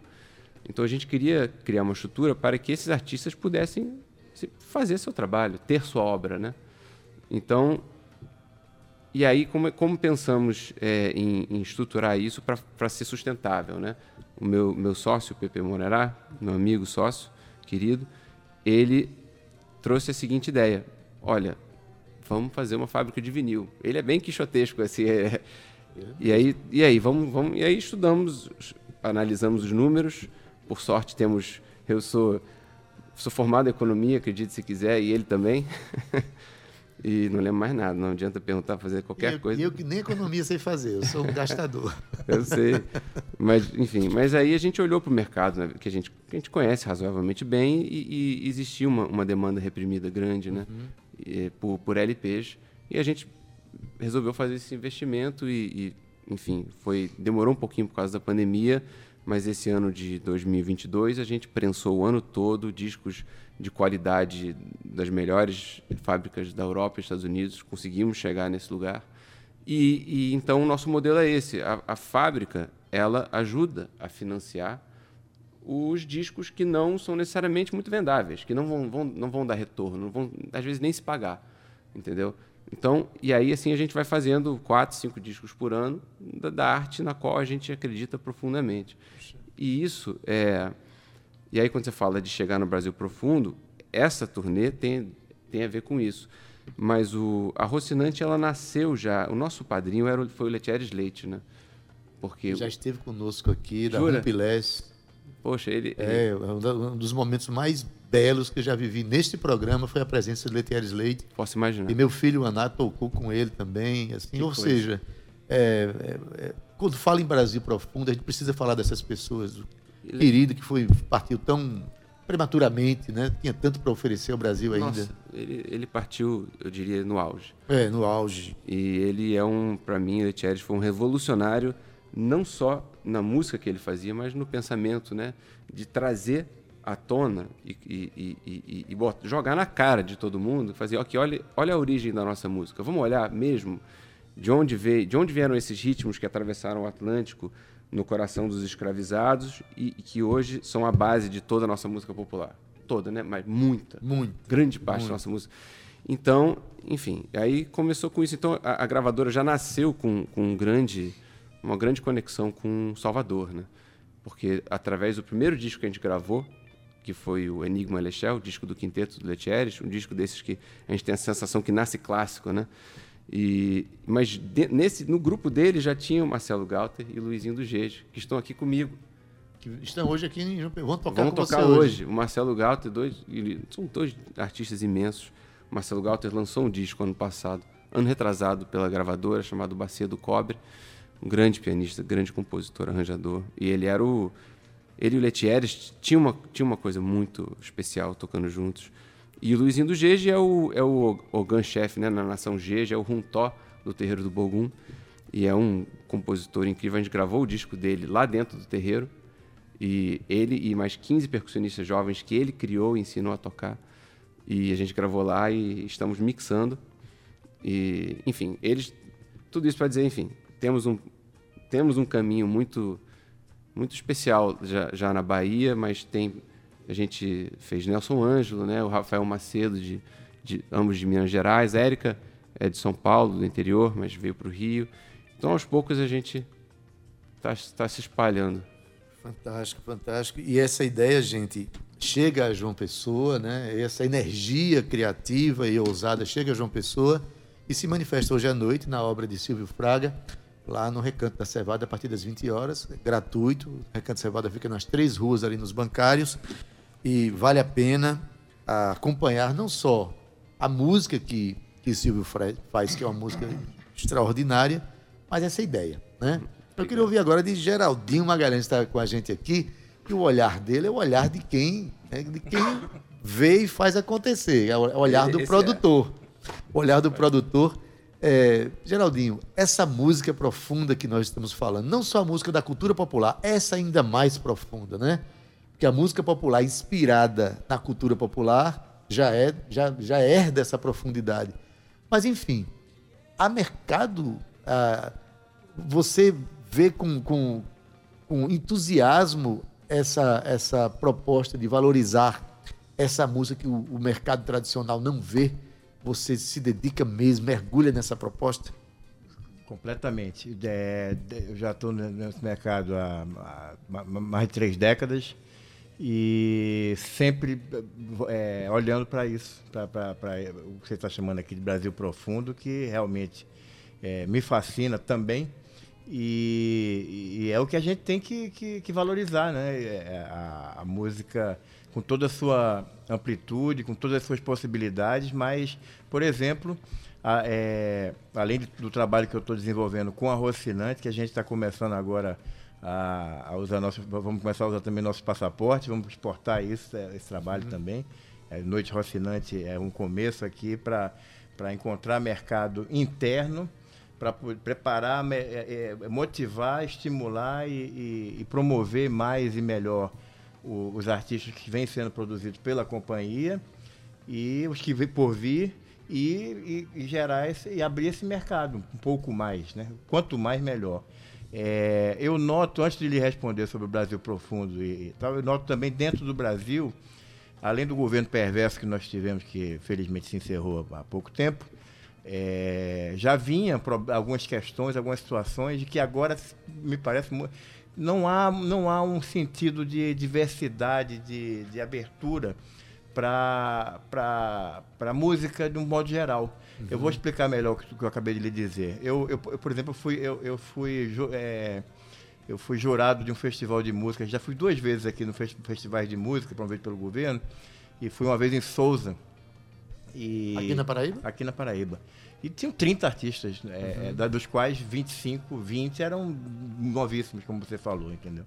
Então a gente queria criar uma estrutura para que esses artistas pudessem se- fazer seu trabalho, ter sua obra, né? Então, e aí como, como pensamos é, em, em estruturar isso para ser sustentável, né? O meu, meu sócio, Pepe Morará, meu amigo sócio, querido, ele trouxe a seguinte ideia: olha, vamos fazer uma fábrica de vinil. Ele é bem quixotesco, assim. é- E aí, e aí, vamos, vamos, e aí estudamos, analisamos os números. Por sorte temos, eu sou, sou formado em economia, acredite se quiser, e ele também. e não lembro mais nada, não adianta perguntar, fazer qualquer eu, coisa. e eu que nem economia sei fazer, eu sou um gastador. Eu sei. Mas, enfim, mas aí a gente olhou para o mercado, né, que, a gente, que a gente conhece razoavelmente bem, e, e existia uma, uma demanda reprimida grande né, e, por, por LPs. E a gente resolveu fazer esse investimento e, e, enfim, foi, demorou um pouquinho por causa da pandemia, mas esse ano de 2022 a gente prensou o ano todo discos de qualidade das melhores fábricas da Europa e Estados Unidos, conseguimos chegar nesse lugar. E, e então o nosso modelo é esse. A, a fábrica ela ajuda a financiar os discos que não são necessariamente muito vendáveis, que não vão, vão- não vão dar retorno, não vão às vezes nem se pagar, entendeu? Então, e aí assim a gente vai fazendo quatro, cinco discos por ano da, da arte na qual a gente acredita profundamente. E isso é e aí, quando você fala de chegar no Brasil profundo, essa turnê tem, tem a ver com isso. Mas o, a Rocinante, ela nasceu já. O nosso padrinho era, foi o Letieres Leite, né? Porque, Já esteve conosco aqui, da? Rumpilés. poxa, ele. ele- É, um um dos momentos mais belos que eu já vivi neste programa foi a presença de Letieres Leite. posso imaginar. E meu filho Aná tocou com ele também, assim, Que ou coisa. seja, é, é, é, quando fala em Brasil profundo, a gente precisa falar dessas pessoas. Querido que foi partiu tão prematuramente, né? Tinha tanto para oferecer ao Brasil ainda. Nossa, ele, ele partiu, eu diria, no auge. É, no auge. E ele é um, para mim, o Letieres foi um revolucionário, não só na música que ele fazia, mas no pensamento, né? De trazer à tona e, e, e, e- e bot- jogar na cara de todo mundo, fazer, ok, olha, olha a origem da nossa música, vamos olhar mesmo de onde, veio, de onde vieram esses ritmos que atravessaram o Atlântico no coração dos escravizados e, e que hoje são a base de toda a nossa música popular. Toda, né? Mas muita Muito. grande parte da nossa música. Então, enfim, aí começou com isso. Então, a, a gravadora já nasceu com, com um grande, uma grande conexão com Salvador, né? Porque através do primeiro disco que a gente gravou, que foi o Enigma Lechel, o disco do Quinteto do Letieres, um disco desses que a gente tem a sensação que nasce clássico, né? E, mas de- nesse, no grupo dele já tinha o Marcelo Galter e o Luizinho do Gejo, que estão aqui comigo. Que estão hoje aqui em. Vão tocar Vamos tocar você hoje. O Marcelo Galter, dois, ele- são dois artistas imensos. O Marcelo Galter lançou um disco ano passado, ano retrasado, pela gravadora, chamado Bacia do Cobre. Um grande pianista, grande compositor, arranjador. E ele era o. Ele e o Letieres tinham uma, tinha uma coisa muito especial tocando juntos. E o Luizinho do Gege é o, é o organ-chefe né, na nação Gege, é o Runtó do Terreiro do Bogum. E é um compositor incrível. A gente gravou o disco dele lá dentro do terreiro. E ele e mais 15 percussionistas jovens que ele criou e ensinou a tocar. E a gente gravou lá e estamos mixando. E, enfim, eles. Tudo isso para dizer, enfim, temos um, temos um caminho muito, muito especial já, já na Bahia, mas tem A gente fez Nelson Ângelo, né? O Rafael Macedo, de, de ambos de Minas Gerais. A Érica é de São Paulo, do interior, mas veio para o Rio. Então, aos poucos, a gente está tá se espalhando. Fantástico, fantástico. E essa ideia, gente, chega a João Pessoa, né? Essa energia criativa e ousada chega a João Pessoa e se manifesta hoje à noite na obra de Silvio Fraga, lá no Recanto da Cevada, a partir das 20 horas, gratuito. O Recanto da Cevada fica nas três ruas ali nos bancários e vale a pena acompanhar não só a música que, que Silvio faz, que é uma música extraordinária, mas essa ideia, né? Eu queria ouvir agora de Geraldinho Magalhães, que está com a gente aqui, e o olhar dele é o olhar de quem, né, de quem vê e faz acontecer, é o olhar do Esse é. produtor. É. O olhar do produtor. É, Geraldinho, essa música profunda que nós estamos falando, não só a música da cultura popular, essa ainda mais profunda, né? Porque a música popular inspirada na cultura popular já é já, já herda essa profundidade. Mas enfim, há mercado, ah, você vê com, com, com entusiasmo essa, essa proposta de valorizar essa música que o, o mercado tradicional não vê? Você se dedica mesmo, mergulha nessa proposta? Completamente. É, eu já estou nesse mercado há, há, mais de três décadas e sempre é, olhando para isso, para o que você está chamando aqui de Brasil profundo, que realmente é, me fascina também. E, e, é o que a gente tem que, que, que valorizar, né? A, a, música com toda a sua amplitude, com todas as suas possibilidades, mas, por exemplo, a, é, além do trabalho que eu estou desenvolvendo com a Rocinante, que a gente está começando agora a, a, usar nosso, vamos começar a usar também nossos passaportes, vamos exportar isso, é, esse trabalho uhum. também. É, Noite Rocinante é um começo aqui para encontrar mercado interno para preparar, é, é, motivar, estimular e, e, e, promover mais e melhor o, os artistas que vêm sendo produzidos pela companhia e os que vêm por vir e, e, gerar esse, e abrir esse mercado um pouco mais, né? Quanto mais melhor. É, eu noto, antes de lhe responder sobre o Brasil profundo e, e tal, eu noto também dentro do Brasil, além do governo perverso que nós tivemos, que felizmente se encerrou há pouco tempo, é, já vinha algumas questões, algumas situações de que agora me parece não há, não há um sentido de diversidade, de, de abertura para a música de um modo geral. Uhum. Eu vou explicar melhor o que, eu acabei de lhe dizer. Eu, eu, eu por exemplo, fui, eu, eu fui é, eu fui jurado de um festival de música. Já fui duas vezes aqui no fest festivais de música, promovido pelo governo, e fui uma vez em Souza, e aqui na Paraíba? Aqui na Paraíba. E tinham 30 artistas, é, uhum. dos quais 25, 20 eram novíssimos, como você falou, entendeu?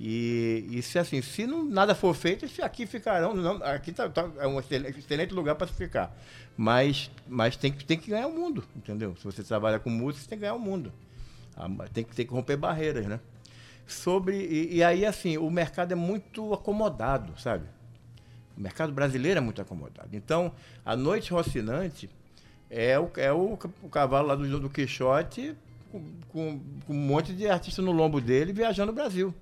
E, e se assim, se não, nada for feito, aqui ficarão. Não, aqui tá, tá, é um excelente, lugar para se ficar. Mas, mas tem, que, tem que ganhar o mundo, entendeu? Se você trabalha com música, você tem que ganhar o mundo. Ah, tem que, tem que romper barreiras, né? Sobre. E, e aí, assim, o mercado é muito acomodado, sabe? O mercado brasileiro é muito acomodado. Então, a Noite Rocinante é o, é o, o cavalo lá do, do Quixote com, com, com, um monte de artista no lombo dele viajando o Brasil.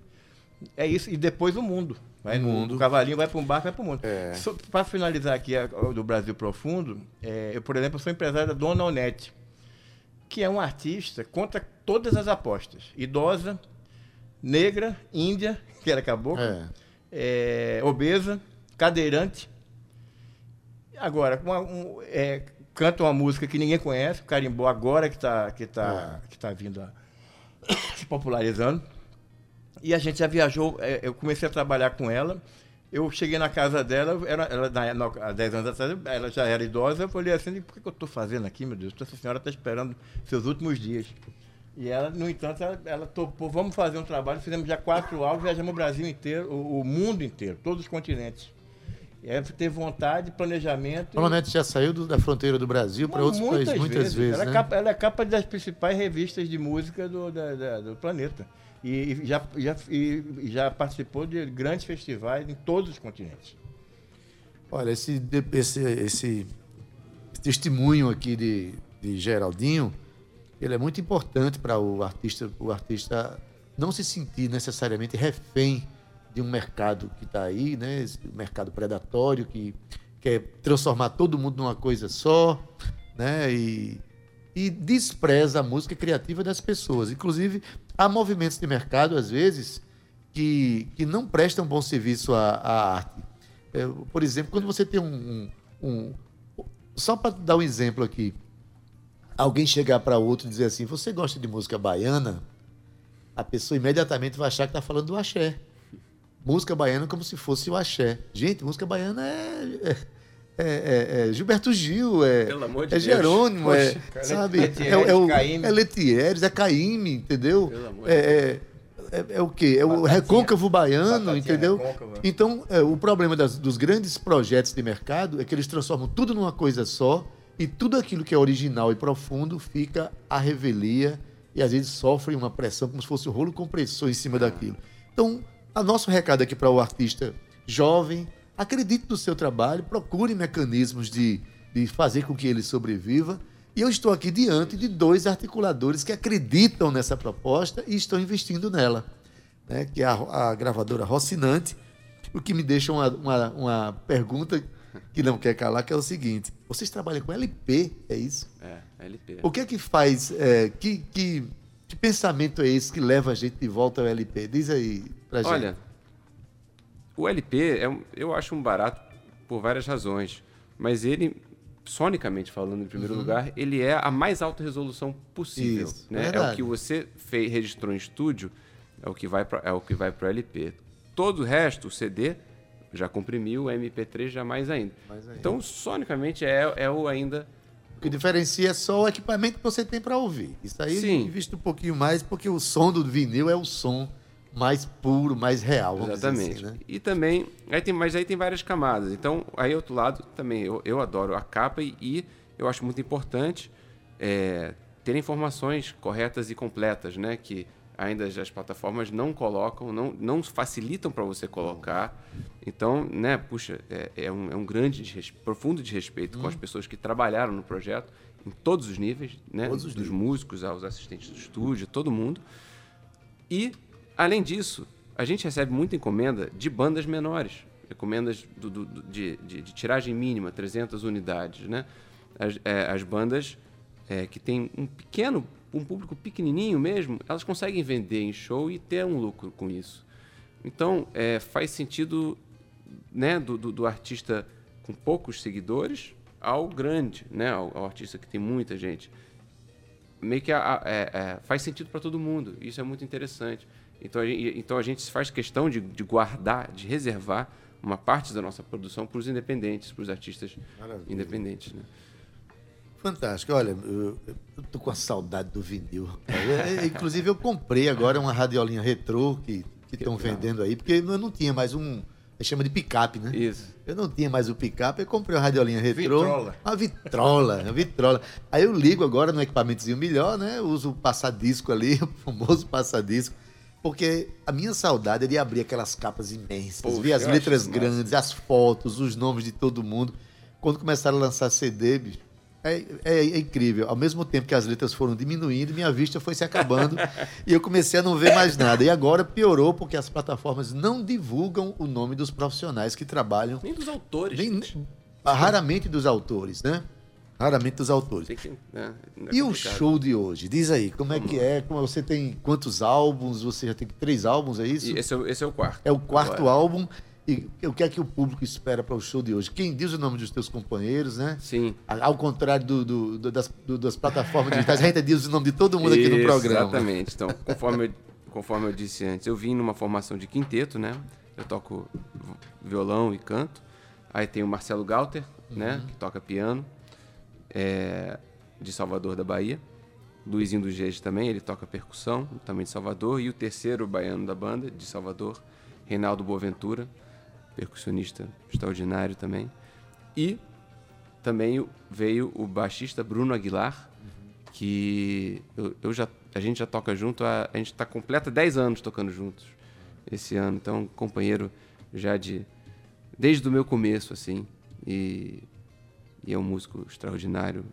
É isso. E depois o mundo. Vai, o, mundo. o cavalinho vai para um barco, vai para o mundo. É. Para finalizar aqui a, do Brasil Profundo, é, eu, por exemplo, sou empresário da Dona Onete, que é um artista contra todas as apostas. Idosa, negra, índia, que era cabocla, é. é obesa, cadeirante. Agora, uma, um, é, canta uma música que ninguém conhece, o carimbó agora que está que tá, é. que tá vindo a, se popularizando. E a gente já viajou, é, eu comecei a trabalhar com ela. Eu cheguei na casa dela, ela, na, há 10 anos atrás, ela já era idosa. Eu falei assim: por que, que eu estou fazendo aqui, meu Deus? Essa senhora está esperando seus últimos dias. E ela, no entanto, ela, ela, topou, vamos fazer um trabalho. Fizemos já quatro álbuns, viajamos o Brasil inteiro, o, o mundo inteiro, todos os continentes. É ter vontade, planejamento. Normalmente já saiu do, da fronteira do Brasil para outros países muitas vezes. vezes ela, é né? é capa, ela, é capa, das principais revistas de música do, da, da, do planeta. E, já, já, e já participou de grandes festivais em todos os continentes. Olha, esse, esse, esse testemunho aqui de, de Geraldinho, ele é muito importante para o artista, o artista não se sentir necessariamente refém de um mercado que está aí, né? Esse mercado predatório que quer transformar todo mundo numa coisa só, né? E, e despreza a música criativa das pessoas. Inclusive, há movimentos de mercado, às vezes, que, que não prestam bom serviço à, à arte. É, por exemplo, quando você tem um. um- um- só para dar um exemplo aqui, alguém chegar para outro e dizer assim: Você gosta de música baiana? A pessoa imediatamente vai achar que está falando do axé. Música baiana como se fosse o axé. Gente, música baiana é. É- é- é- é Gilberto Gil, é, de é. Jerônimo, é, Poxa, cara, sabe? Letieres, é, é, o, é Letieres, é Caíme, entendeu? É, é, é, é o quê? É o Batatinha. recôncavo baiano, Batatinha entendeu? recôncava. Então, é, o problema das- dos grandes projetos de mercado é que eles transformam tudo numa coisa só e tudo aquilo que é original e profundo fica à revelia e às vezes sofre uma pressão como se fosse o rolo compressor em cima daquilo. Então, o nosso recado aqui para o artista jovem, acredite no seu trabalho, procure mecanismos de, de fazer com que ele sobreviva. E eu estou aqui diante de dois articuladores que acreditam nessa proposta e estão investindo nela né, que é a, a gravadora Rocinante, o que me deixa uma, uma, uma pergunta que não quer calar, que é o seguinte: vocês trabalham com LP, é isso? É, LP. O que é que faz, é, que, que, que pensamento é esse que leva a gente de volta ao LP? Diz aí pra gente. Olha, o LP é eu acho um barato por várias razões, mas ele, sonicamente falando em primeiro lugar, ele é a mais alta resolução possível. Uhum. Isso, né? É o que você fez, registrou em estúdio, é o que vai para é o que vai para o LP. Todo o resto, o CD já comprimiu, o MP3 já mais ainda. Mais ainda. Então, sonicamente é, é o ainda O que diferencia é só o equipamento que você tem para ouvir. Isso aí Sim. eu invisto um pouquinho mais, porque o som do vinil é o som mais puro, mais real. Dizer Exatamente. assim, né? E também, aí tem, mas aí tem várias camadas. Então, aí outro lado também, eu, eu adoro a capa e, e eu acho muito importante é, ter informações corretas e completas, né? Que ainda as plataformas não colocam, não, não facilitam para você colocar. Então, né, puxa, é, é um, é um grande, profundo desrespeito Hum. com as pessoas que trabalharam no projeto, em todos os níveis, né? Todos os dos níveis. músicos aos assistentes do estúdio, todo mundo. E, além disso, a gente recebe muita encomenda de bandas menores. Encomendas do- do- de, de- de tiragem mínima, 300 unidades, né? As, é, as bandas é, que têm um pequeno, um público pequenininho mesmo, elas conseguem vender em show e ter um lucro com isso. Então, é, faz sentido né, do, do- do artista com poucos seguidores ao grande, né, ao, ao artista que tem muita gente meio que a- a- é- é, faz sentido para todo mundo. Isso é muito interessante. Então a gente, então a gente faz questão de, de guardar, de reservar uma parte da nossa produção para os independentes, para os artistas Maravilha. independentes. Né? Fantástico. Olha, eu, eu tô com a saudade do vinil. É, é, inclusive, eu comprei agora uma radiolinha retrô que estão vendendo aí, porque eu não tinha mais um. Chama de picape, né? Isso. Eu não tinha mais o picape, eu comprei uma radiolinha retrô. Vitrola. Uma vitrola, uma vitrola. Aí eu ligo agora no equipamentozinho melhor, né? Eu uso o passadisco ali, o famoso passadisco. Porque a minha saudade é de abrir aquelas capas imensas, Poxa, ver as letras acho massa. grandes, as fotos, os nomes de todo mundo. Quando começaram a lançar CD, bicho, é, é- é incrível. Ao mesmo tempo que as letras foram diminuindo, minha vista foi se acabando e eu comecei a não ver mais nada. E agora piorou porque as plataformas não divulgam o nome dos profissionais que trabalham, Nem dos autores. nem, raramente dos autores, né? Raramente dos autores. Que, né, é E o show de hoje? Diz aí, como é que é? Como- Você tem quantos álbuns? Você já tem três álbuns, é isso? Esse, é, o- esse é o quarto. É o quarto Agora. álbum. E o que é que o público espera para o show de hoje? Quem diz o nome dos teus companheiros, né? Sim. Ao contrário do, do- do- das, das plataformas digitais, a gente diz o nome de todo mundo aqui no programa. Exatamente. Então, conforme eu, conforme eu disse antes, eu vim numa formação de quinteto, né? Eu toco violão e canto. Aí tem o Marcelo Galter, né? Que toca piano, é, de Salvador da Bahia. Luizinho do Gege também, ele toca percussão, também de Salvador. E o terceiro baiano da banda, de Salvador, Reinaldo Boaventura, percussionista extraordinário também. E também veio o baixista Bruno Aguilar, que eu, eu já, a gente já toca junto, há- a gente está completa 10 anos tocando juntos esse ano. Então, companheiro já de desde o meu começo, assim, e, e é um músico extraordinário.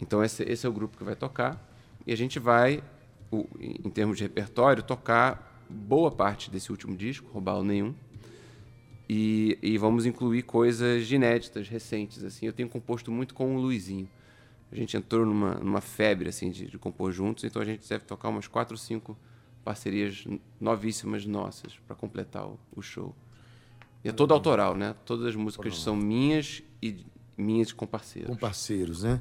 Então, esse, esse é o grupo que vai tocar. E a gente vai, o- em termos de repertório, tocar boa parte desse último disco, Roubá Nenhum. E, e vamos incluir coisas inéditas, recentes. assim. Eu tenho composto muito com o Luizinho. A gente entrou numa, numa febre assim de, de compor juntos, então a gente deve tocar umas quatro ou cinco parcerias novíssimas nossas para completar o, o show. E é todo autoral, né? Todas as músicas são minhas e minhas com parceiros. Com parceiros, né?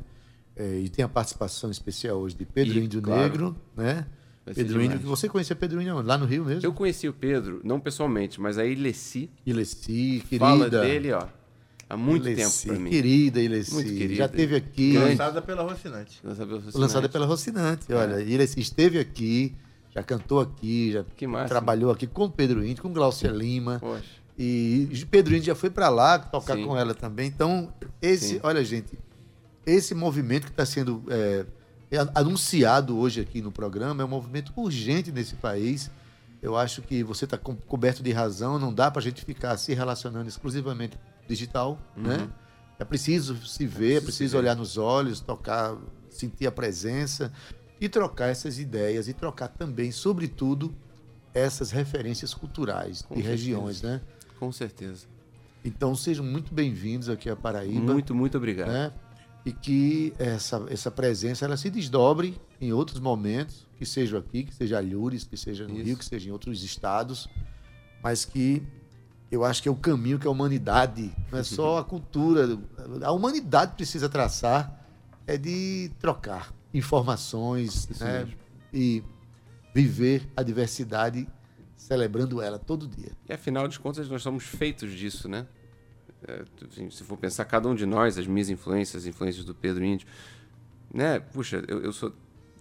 É, e tem a participação especial hoje de Pedro E, Índio claro. Negro, né? Pedro Índio, que você conhecia Pedro Índio lá no Rio mesmo? Eu conheci o Pedro, não pessoalmente, mas a Ilessi Ilessi, querida. fala dele, ó, há muito Ilessi, tempo para mim. Querida Ilessi. Muito querida. Já esteve aqui. Lançada pela Rocinante. Lançada Lançada Rocinante. pela Rocinante. Olha, Ilessi esteve aqui, já cantou aqui, já trabalhou aqui com Pedro Índio, com Glaucia Lima. Poxa, E Pedro Índio já foi para lá tocar Sim. com ela também. Então, esse, Sim. olha, gente, esse movimento que está sendo é, é anunciado hoje aqui no programa é um movimento urgente nesse país. Eu acho que você está coberto de razão, não dá para a gente ficar se relacionando exclusivamente digital, né? É preciso se ver, é preciso olhar nos olhos, tocar, sentir a presença e trocar essas ideias e trocar também, sobretudo, essas referências culturais Com de certeza. regiões, né? Com certeza. Então sejam muito bem-vindos aqui a Paraíba, Muito, muito obrigado. né? E que essa, essa presença ela se desdobre em outros momentos, que seja aqui, que seja Alhures, que seja no Isso. Rio, que seja em outros estados, mas que eu acho que é o caminho que a humanidade, não é só a cultura, a humanidade precisa traçar é de trocar informações, né? E viver a diversidade celebrando ela todo dia. E afinal de contas, nós somos feitos disso, né? É, assim, se for pensar, cada um de nós, as minhas influências, as influências do Pedro Índio, né? Puxa, eu, eu sou.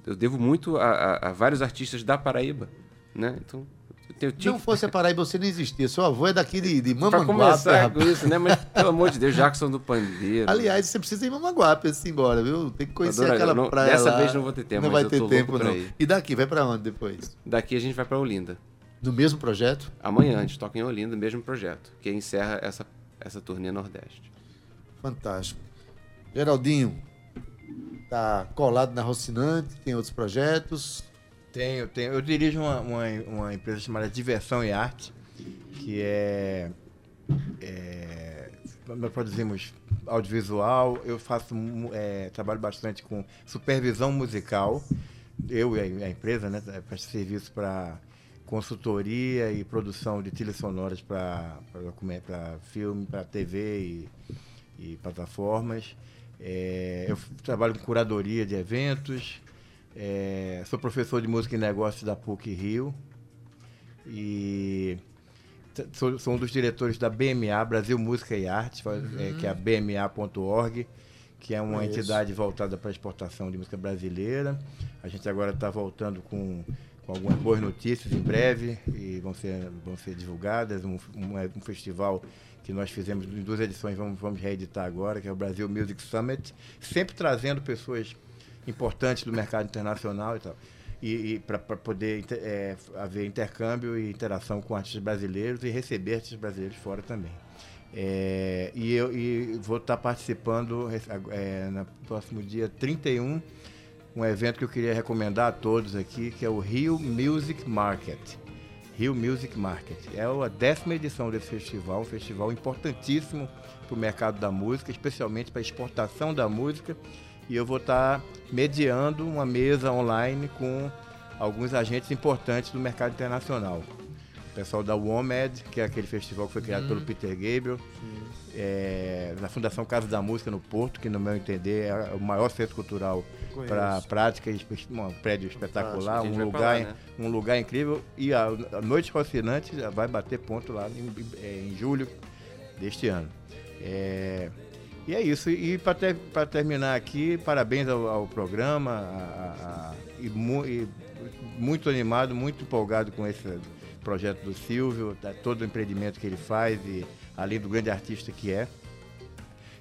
Eu devo muito a, a- a vários artistas da Paraíba, né? Então, eu tenho Se não fosse a Paraíba, você não existia. Seu avô é daqui de, de pra Mamanguape, começar rapaz. com isso, né? Mas, pelo amor de Deus, Jackson do Pandeiro. Aliás, você precisa ir em Mamaguape antes de ir embora, viu? Tem que conhecer Adoraria. aquela Não- praia dessa lá. vez não vou ter tempo, Não vai ter tempo, pra não. E daqui, vai pra onde depois? Daqui a gente vai para Olinda. No mesmo projeto? Amanhã a gente toca em Olinda, mesmo projeto, que encerra essa, essa turnê Nordeste. Fantástico. Geraldinho, tá colado na Rocinante, tem outros projetos. Tenho, tenho. Eu dirijo uma, uma, uma empresa chamada Diversão e Arte, que é, é nós produzimos audiovisual, eu faço é, trabalho bastante com supervisão musical, eu e a, a empresa, né, presta serviço para consultoria e produção de trilhas sonoras para filme, para TV e, e plataformas. É, eu trabalho com curadoria de eventos, é, sou professor de música e negócios da PUC Rio e sou, sou um dos diretores da BMA, Brasil Música e Arte, fa- é, que é a bma.org, que é uma entidade voltada para a exportação de música brasileira. A gente agora está voltando com, com algumas boas notícias em breve e vão ser, vão ser divulgadas. Um, um, um festival que nós fizemos em duas edições, vamos, vamos reeditar agora, que é o Brasil Music Summit, sempre trazendo pessoas importantes do mercado internacional e tal. E, para poder é, haver intercâmbio e interação com artistas brasileiros e receber artistas brasileiros fora também. É, e eu e vou estar participando é, no próximo dia 31, um evento que eu queria recomendar a todos aqui, que é o Rio Music Market. Rio Music Market. É a décima edição desse festival, um festival importantíssimo para o mercado da música, especialmente para a exportação da música. E eu vou estar mediando uma mesa online com alguns agentes importantes do mercado internacional. O pessoal da WOMED, que é aquele festival que foi criado pelo Peter Gabriel, é, na Fundação Casa da Música no Porto, que no meu entender é o maior centro cultural para prática, um prédio espetacular, um lugar, lá, né? um lugar incrível. E a, a Noite Rocinante já vai bater ponto lá em, é, em julho deste ano. É, e é isso. E para ter, pra terminar aqui, parabéns ao, ao programa. a- a- e, mu- e muito animado, muito empolgado com esse projeto do Silvio, todo o empreendimento que ele faz, e além do grande artista que é.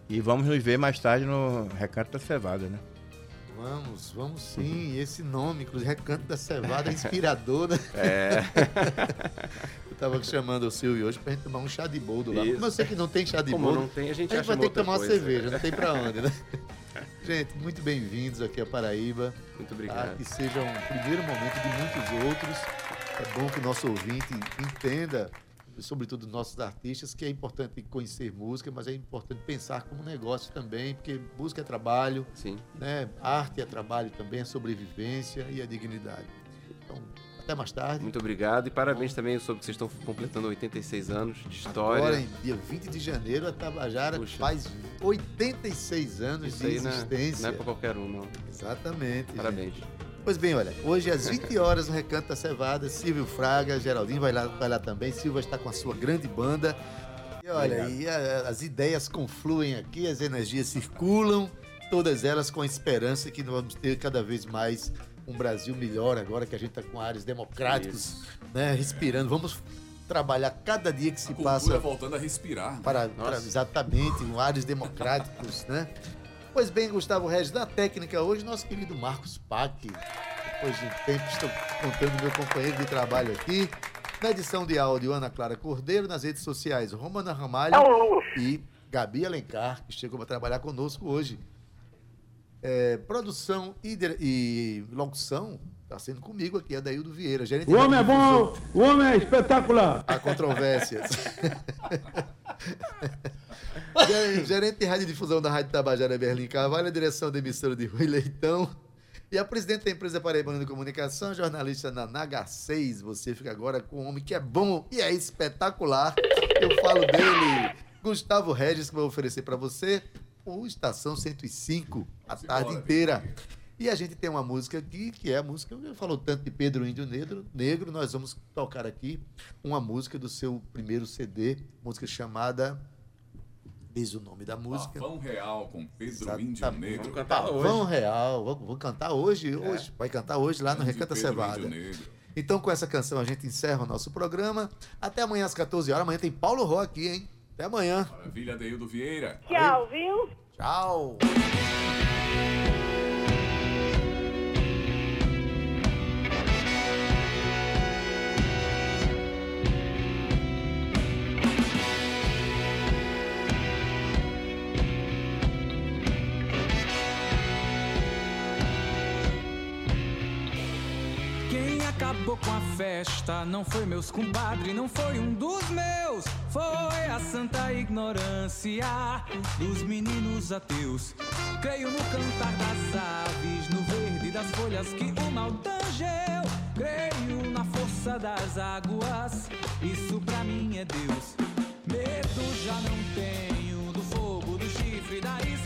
E vamos nos ver mais tarde no Recanto da Cevada, né? Vamos, vamos sim. Esse nome, inclusive, Recanto da Cevada, é inspirador, né? É. Eu tava chamando o Silvio hoje pra gente tomar um chá de boldo lá. Isso. Como eu sei que não tem chá de Como boldo, não tem, a gente a gente vai ter que tomar uma coisa. cerveja, não tem pra onde, né? Gente, muito bem-vindos aqui a Paraíba. Muito obrigado. Que seja um primeiro momento de muitos outros. É bom que o nosso ouvinte entenda, sobretudo nossos artistas, que é importante conhecer música, mas é importante pensar como negócio também, porque música é trabalho, Sim. né? arte é trabalho também, é sobrevivência e a dignidade. Então, até mais tarde. Muito obrigado e parabéns também. Soube que vocês estão completando 86 anos de história. Agora, em dia 20 de janeiro, a Tabajara Puxa. faz 86 anos Isso de não é, existência. não é pra qualquer um, não. Exatamente. Parabéns. gente. Pois bem, olha, hoje às 20 horas no Recanto da Cevada, Silvio Fraga, Geraldinho vai lá, vai lá também. Silvio está com a sua grande banda. E olha, e a- as ideias confluem aqui, as energias circulam, todas elas com a esperança que nós vamos ter cada vez mais um Brasil melhor agora que a gente está com áreas democráticos, né, respirando. Vamos trabalhar cada dia que se A passa voltando a respirar. né? para, para- exatamente, em áreas democráticos, né? Pois bem, Gustavo Regis, na técnica hoje, nosso querido Marcos Pac. Depois de um tempo, estou contando meu companheiro de trabalho aqui. Na edição de áudio, Ana Clara Cordeiro. Nas redes sociais, Romana Ramalho e Gabi Alencar, que chegou para trabalhar conosco hoje. É, produção e, e locução está sendo comigo aqui, Adaildo Vieira. Gerente O homem é bom, o homem é espetacular. Há controvérsias. Ger- Gerente de radiodifusão da Rádio Tabajara, Berlim Carvalho, a direção da emissora de Rui Leitão. E a presidente da empresa Paraibana de Comunicação, jornalista na Naga 6. Você fica agora com um homem que é bom e é espetacular. Eu falo dele, Gustavo Regis, que vai oferecer para você o Estação 105 a tarde embora, inteira. E a gente tem uma música aqui, que é a música, eu falou tanto de Pedro Índio Negro, Negro, nós vamos tocar aqui uma música do seu primeiro CD, música chamada. Diz o nome da música. Pavão Real com Pedro Exatamente. Índio Negro. Vamos cantar Pavão hoje. Real. Vamos, vamos cantar hoje, hoje. Vai cantar hoje lá no Recanta Pedro Cevada. Índio Negro. Então, com essa canção, a gente encerra o nosso programa. Até amanhã às 14 horas. Amanhã tem Paulo Ró aqui, hein? Até amanhã. Maravilha, Deildo Vieira. Tchau, viu? Tchau. com a festa. Não foi meus compadres, não foi um dos meus. Foi a santa ignorância dos meninos ateus. Creio no cantar das aves, no verde das folhas que o mal tangeu. Creio na força das águas, isso pra mim é Deus. Medo já não tenho do fogo, do chifre, da isca.